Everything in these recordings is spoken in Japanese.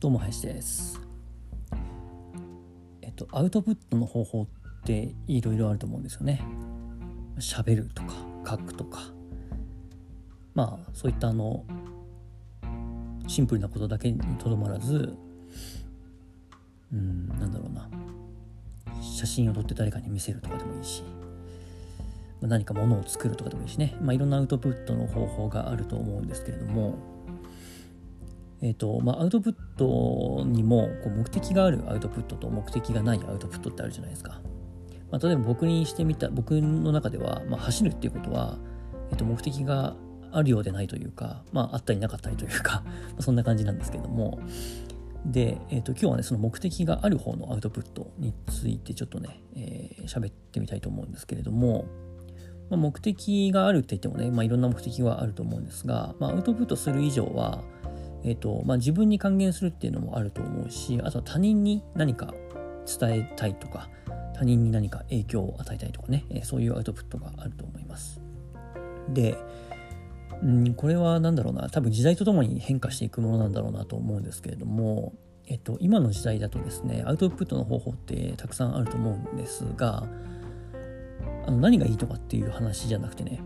どうも林です。えっとアウトプットの方法っていろいろあると思うんですよね。喋るとか書くとかまあそういったあのシンプルなことだけにとどまらずうんなんだろうな写真を撮って誰かに見せるとかでもいいし何かものを作るとかでもいいしね、まあ、いろんなアウトプットの方法があると思うんですけれどもえーとまあ、アウトプットにもこう目的があるアウトプットと目的がないアウトプットってあるじゃないですか。まあ、例えば僕にしてみた僕の中では、まあ、走るっていうことは、えー、と目的があるようでないというか、まあ、あったりなかったりというか そんな感じなんですけどもで、えー、と今日はねその目的がある方のアウトプットについてちょっとね喋、えー、ってみたいと思うんですけれども、ま、目的があるって言ってもね、まあ、いろんな目的はあると思うんですが、まあ、アウトプットする以上はえーとまあ、自分に還元するっていうのもあると思うしあとは他人に何か伝えたいとか他人に何か影響を与えたいとかね、えー、そういうアウトプットがあると思います。で、うん、これは何だろうな多分時代とともに変化していくものなんだろうなと思うんですけれども、えっと、今の時代だとですねアウトプットの方法ってたくさんあると思うんですがあの何がいいとかっていう話じゃなくてね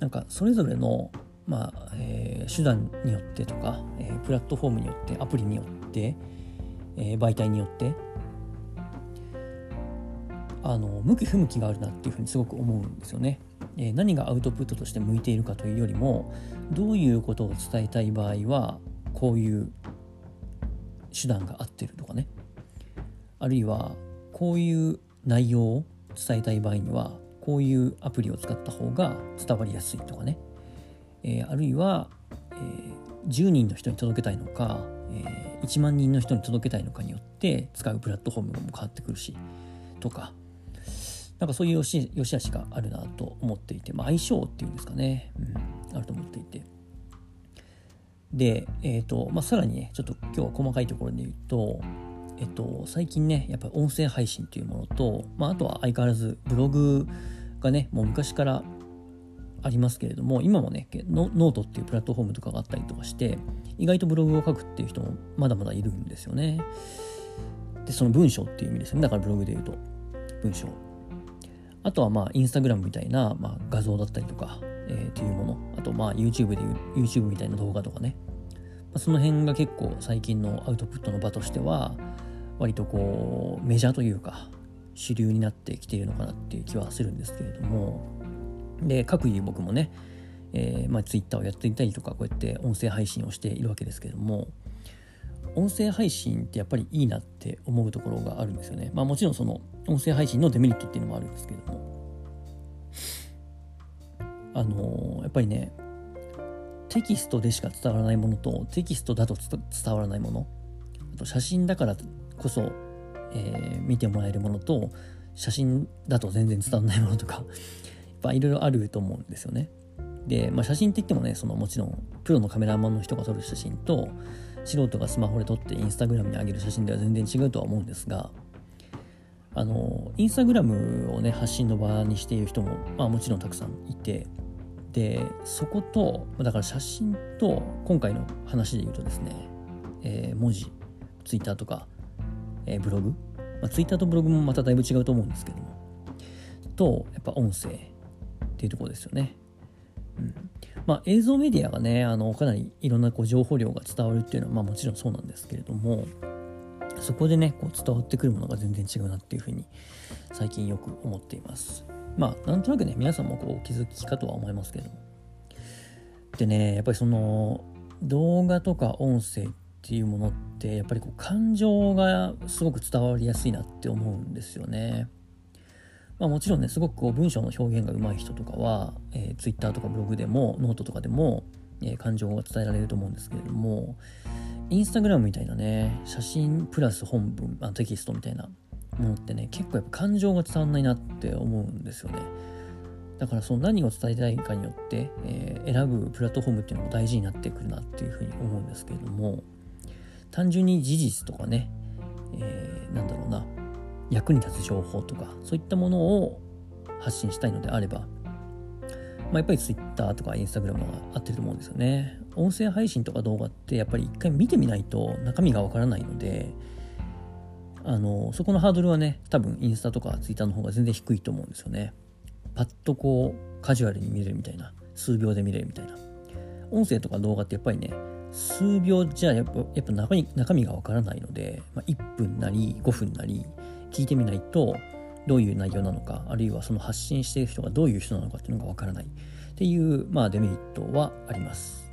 なんかそれぞれのまあえー、手段によってとか、えー、プラットフォームによってアプリによって、えー、媒体によってあの向き不向きがあるなっていうふうにすごく思うんですよね。え何がアウトプットとして向いているかというよりもどういうことを伝えたい場合はこういう手段が合ってるとかねあるいはこういう内容を伝えたい場合にはこういうアプリを使った方が伝わりやすいとかねえー、あるいは、えー、10人の人に届けたいのか、えー、1万人の人に届けたいのかによって使うプラットフォームも変わってくるしとか。なんかそういうよしよし悪しがあるなと思っていて、まあ、相性っていうんですかね、うん、あると思っていて。で、えーとまあ、さらにねちょっと今日は細かいところで言うとえっと、最近ねやっぱり音声配信というものと、まあ、あとは相変わらずブログがねもう昔からありますけれども今もねノートっていうプラットフォームとかがあったりとかして意外とブログを書くっていう人もまだまだいるんですよね。でその文章っていう意味ですよね。だからブログで言うと文章。あとはまあインスタグラムみたいな、まあ、画像だったりとか、えー、っていうもの。あとまあ YouTube で YouTube みたいな動画とかね、まあ、その辺が結構最近のアウトプットの場としては割とこうメジャーというか主流になってきているのかなっていう気はするんですけれども。で各位僕もね、えーまあ、Twitter をやっていたりとかこうやって音声配信をしているわけですけども音声配信ってやっぱりいいなって思うところがあるんですよね。まあもちろんその音声配信のデメリットっていうのもあるんですけどもあのー、やっぱりねテキストでしか伝わらないものとテキストだと伝わらないものあと写真だからこそ、えー、見てもらえるものと写真だと全然伝わらないものとかぱいろいろあると思うんですよね。で、まあ、写真って言ってもねそのもちろんプロのカメラマンの人が撮る写真と素人がスマホで撮ってインスタグラムに上げる写真では全然違うとは思うんですがあのインスタグラムをね発信の場にしている人も、まあ、もちろんたくさんいてでそことだから写真と今回の話で言うとですね、えー、文字ツイッターとか、えー、ブログ、まあ、ツイッターとブログもまただいぶ違うと思うんですけども。とやっぱ音声。っていうところですよね。うん、まあ映像メディアがねあのかなりいろんなこう情報量が伝わるっていうのはまあもちろんそうなんですけれどもそこでねこう伝わってくるものが全然違うなっていうふうに最近よく思っています。まあなんとなくね皆さんもこうお気づきかとは思いますけれども。でねやっぱりその動画とか音声っていうものってやっぱりこう感情がすごく伝わりやすいなって思うんですよね。まあ、もちろんねすごくこう文章の表現が上手い人とかは、えー、Twitter とかブログでもノートとかでも、えー、感情が伝えられると思うんですけれどもインスタグラムみたいなね写真プラス本文あテキストみたいなものってね結構やっぱ感情が伝わんないなって思うんですよね。だからその何を伝えたいかによって、えー、選ぶプラットフォームっていうのも大事になってくるなっていうふうに思うんですけれども単純に事実とかね、えー、なんだろうな役に立つ情報とかそういったものを発信したいのであれば、まあ、やっぱり Twitter とか Instagram が合ってると思うんですよね。音声配信とか動画ってやっぱり一回見てみないと中身がわからないので、あの、そこのハードルはね、多分インスタとか Twitter の方が全然低いと思うんですよね。パッとこう、カジュアルに見れるみたいな、数秒で見れるみたいな。音声とか動画ってやっぱりね、数秒じゃやっぱやっぱ中身中身がわからないので、まあ、1分なり5分なり聞いてみないとどういう内容なのかあるいはその発信している人がどういう人なのかっていうのがわからないっていう、まあ、デメリットはあります。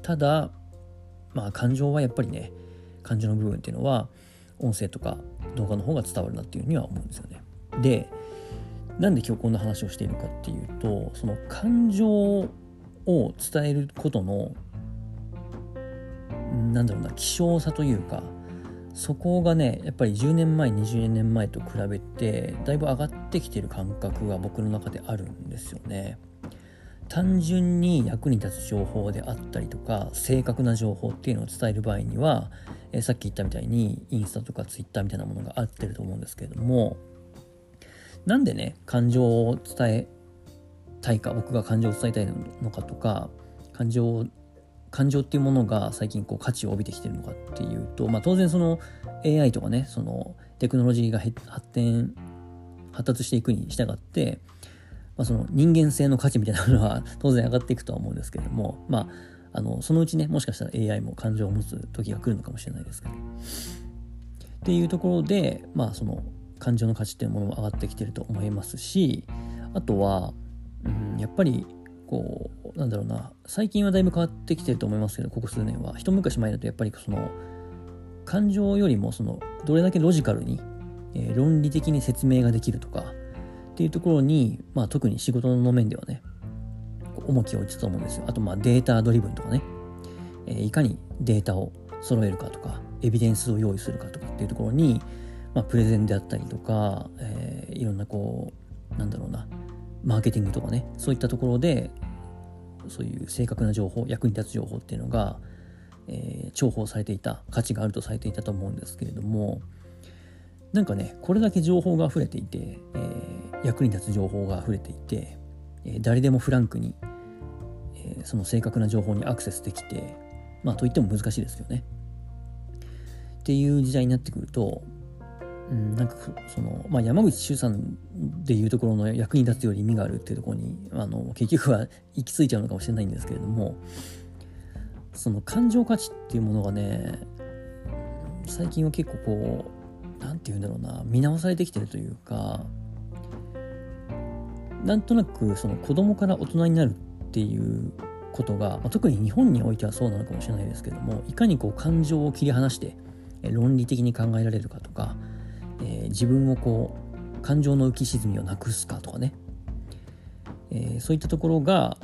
ただまあ感情はやっぱりね感情の部分っていうのは音声とか動画の方が伝わるなっていうふうには思うんですよね。でなんで今日こんな話をしているかっていうとその感情を伝えることのなんだろうな希少さというかそこがねやっぱり10年前20年前と比べてだいぶ上がってきてる感覚が僕の中であるんですよね。単純に役に立つ情報であったりとか正確な情報っていうのを伝える場合には、えさっき言ったみたいにインスタとかツイッターみたいなものが合ってると思うんですけれどもなんでね感情を伝えたいか僕が感情を伝えたいのかとか感情を感情っていうものが最近こう価値を帯びてきてるのかっていうと、まあ、当然その AI とかねそのテクノロジーが発展発達していくに従って、まあ、その人間性の価値みたいなものは 当然上がっていくとは思うんですけれどもまああのそのうちねもしかしたら AI も感情を持つ時が来るのかもしれないですけどっていうところでまあその感情の価値っていうものも上がってきてると思いますしあとは、うん、やっぱりこうなんだろうな。最近はだいぶ変わってきてると思いますけどここ数年は。一昔前だとやっぱりその感情よりもそのどれだけロジカルに、えー、論理的に説明ができるとかっていうところに、まあ、特に仕事の面ではね重きを置いてたと思うんですよ。あとまあデータドリブンとかね、えー、いかにデータを揃えるかとかエビデンスを用意するかとかっていうところに、まあ、プレゼンであったりとか、えー、いろんなこうなんだろうな。マーケティングとかね。そういったところでそういう正確な情報役に立つ情報っていうのが、えー、重宝されていた価値があるとされていたと思うんですけれどもなんかねこれだけ情報が溢れていて、えー、役に立つ情報が溢れていて、えー、誰でもフランクに、えその正確な情報にアクセスできてまあといっても難しいですよね。っていう時代になってくるとうん、なんかその、まあ、山口周さんでいうところの役に立つより意味があるっていうところにあの結局は行き着いちゃうのかもしれないんですけれどもその感情価値っていうものがね最近は結構こう何て言うんだろうな見直されてきてるというかなんとなくその子供から大人になるっていうことが、まあ、特に日本においてはそうなのかもしれないですけどもいかにこう感情を切り離して論理的に考えられるかとか自分をこう感情の浮き沈みをなくすかとかね、えー、そういったところが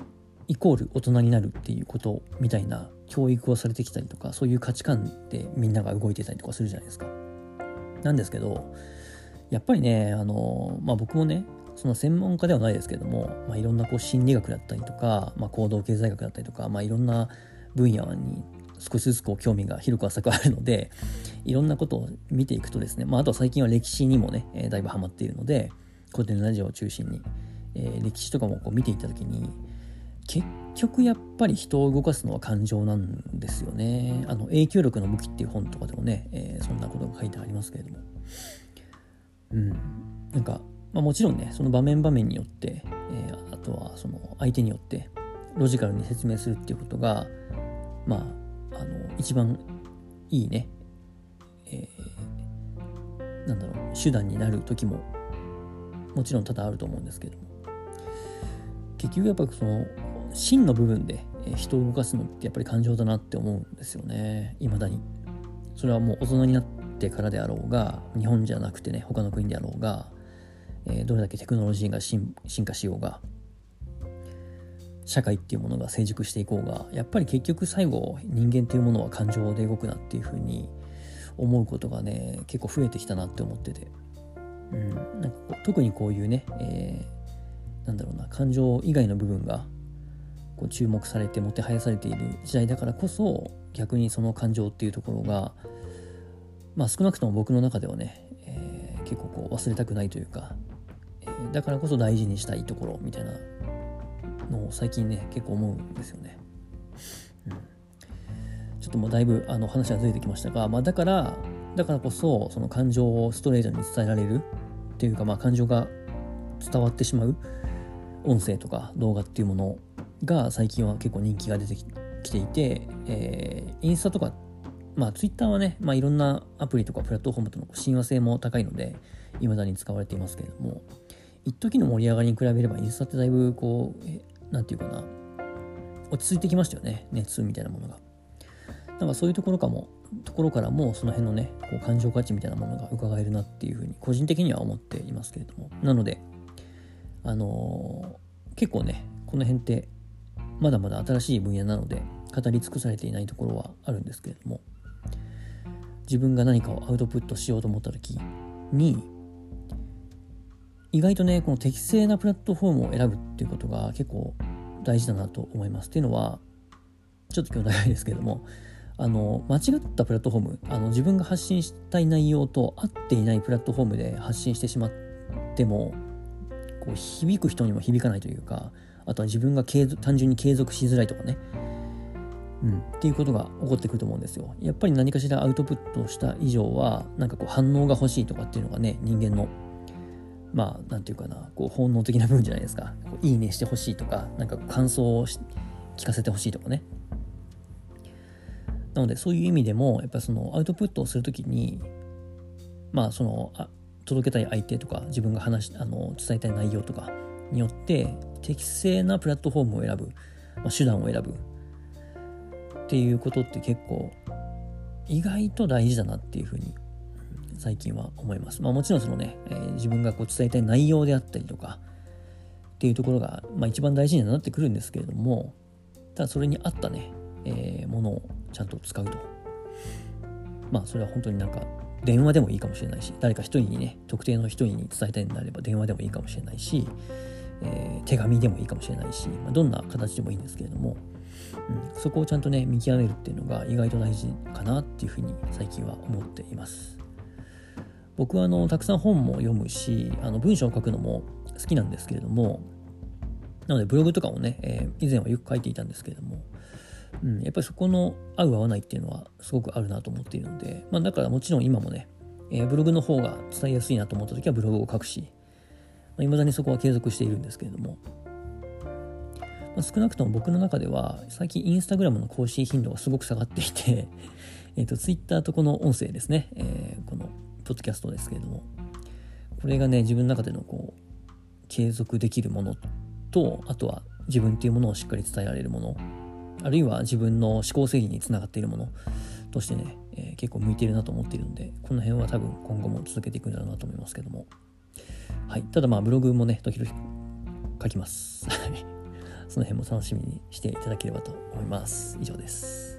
イコール大人になるっていうことみたいな教育をされてきたりとかそういう価値観でみんなが動いてたりとかするじゃないですか。なんですけどやっぱりねあの、まあ、僕もねその専門家ではないですけども、まあ、いろんなこう心理学だったりとか、まあ、行動経済学だったりとか、まあ、いろんな分野に少しずつこう興味が広く浅くあるので、いろんなことを見ていくとですね、まあ、あとは最近は歴史にもね、えー、だいぶハマっているので、古典ラジオを中心に、えー、歴史とかもこう見ていった時に、結局やっぱり人を動かすのは感情なんですよね。あの、影響力の武器っていう本とかでもね、えー、そんなことが書いてありますけれども。うん。なんか、まあ、もちろんね、その場面場面によって、えー、あとはその相手によってロジカルに説明するっていうことが、まあ、あの一番いいね、えー、なんだろう手段になる時ももちろん多々あると思うんですけども。結局やっぱその真の部分で人を動かすのってやっぱり感情だなって思うんですよね。未だに。それはもう大人になってからであろうが日本じゃなくてね他の国であろうが、えー、どれだけテクノロジーが進化しようが社会っていうものが成熟していこうがやっぱり結局最後人間っていうものは感情で動くなっていうふうに思うことがね結構増えてきたなって思ってて、うん、なんかこう特にこういうね、えー、なんだろうな感情以外の部分がこう注目されてもてはやされている時代だからこそ逆にその感情っていうところがまあ少なくとも僕の中ではね、えー、結構こう忘れたくないというか、えー、だからこそ大事にしたいところみたいなのを最近ね結構思うんですよね。ちょっともうだいぶあの話はずれてきましたが、まあ、だからだからこそその感情をストレートに伝えられるっていうか、まあ、感情が伝わってしまう音声とか動画っていうものが最近は結構人気が出てきていて、えー、インスタとかまあ、ツイッターはね、まあ、いろんなアプリとかプラットフォームとの親和性も高いので、未だに使われていますけれども、一時の盛り上がりに比べれば、インスタってだいぶ、こう、えなんていうかな、落ち着いてきましたよね、熱みたいなものが。なんかそういうところかも、ところからも、その辺のね、こう感情価値みたいなものが伺えるなっていうふうに、個人的には思っていますけれども。なので、あのー、結構ね、この辺って、まだまだ新しい分野なので、語り尽くされていないところはあるんですけれども、自分が何かをアウトプットしようと思った時に意外とねこの適正なプラットフォームを選ぶっていうことが結構大事だなと思います。っていうのはちょっと今日長いですけどもあの間違ったプラットフォームあの自分が発信したい内容と合っていないプラットフォームで発信してしまってもこう響く人にも響かないというかあとは自分が単純に継続しづらいとかねうん、っていうことが起こってくると思うんですよ。やっぱり何かしらアウトプットした以上は、なんかこう反応が欲しいとかっていうのがね、人間の、まあ、なんていうかな、こう本能的な部分じゃないですか。こういいねしてほしいとか、なんか感想を聞かせてほしいとかね。なので、そういう意味でも、やっぱそのアウトプットをするときに、まあ、その、あ届けたい相手とか、自分が話あの伝えたい内容とかによって、適正なプラットフォームを選ぶ、まあ、手段を選ぶっていうことって結構意外と大事だなっていうふうに最近は思います。まあもちろんそのね、えー、自分がこう伝えたい内容であったりとかっていうところが、まあ、一番大事になってくるんですけれどもただそれに合ったね、えー、ものをちゃんと使うと。まあそれは本当になんか電話でもいいかもしれないし誰か一人にね特定の一人に伝えたいんであれば電話でもいいかもしれないし、えー、手紙でもいいかもしれないし、まあ、どんな形でもいいんですけれどもうん、そこをちゃんとね見極めるっていうのが意外と大事かなっていうふうに最近は思っています僕はあのたくさん本も読むしあの文章を書くのも好きなんですけれどもなのでブログとかもね、えー、以前はよく書いていたんですけれども、うん、やっぱりそこの合う合わないっていうのはすごくあるなと思っているので、まあ、だからもちろん今もね、えー、ブログの方が伝えやすいなと思った時はブログを書くしい、まあ、未だにそこは継続しているんですけれども、まあ、少なくとも僕の中では最近インスタグラムの更新頻度がすごく下がっていて えっと、ツイッターとこの音声ですね、えー、このポッドキャストですけれども、これがね、自分の中でのこう、継続できるものと、あとは自分っていうものをしっかり伝えられるもの、あるいは自分の思考整理につながっているものとしてね、えー、結構向いてるなと思っているので、この辺は多分今後も続けていくんだろうなと思いますけども。はい。ただまあブログもね、時々書きます。その辺も楽しみにしていただければと思います。以上です。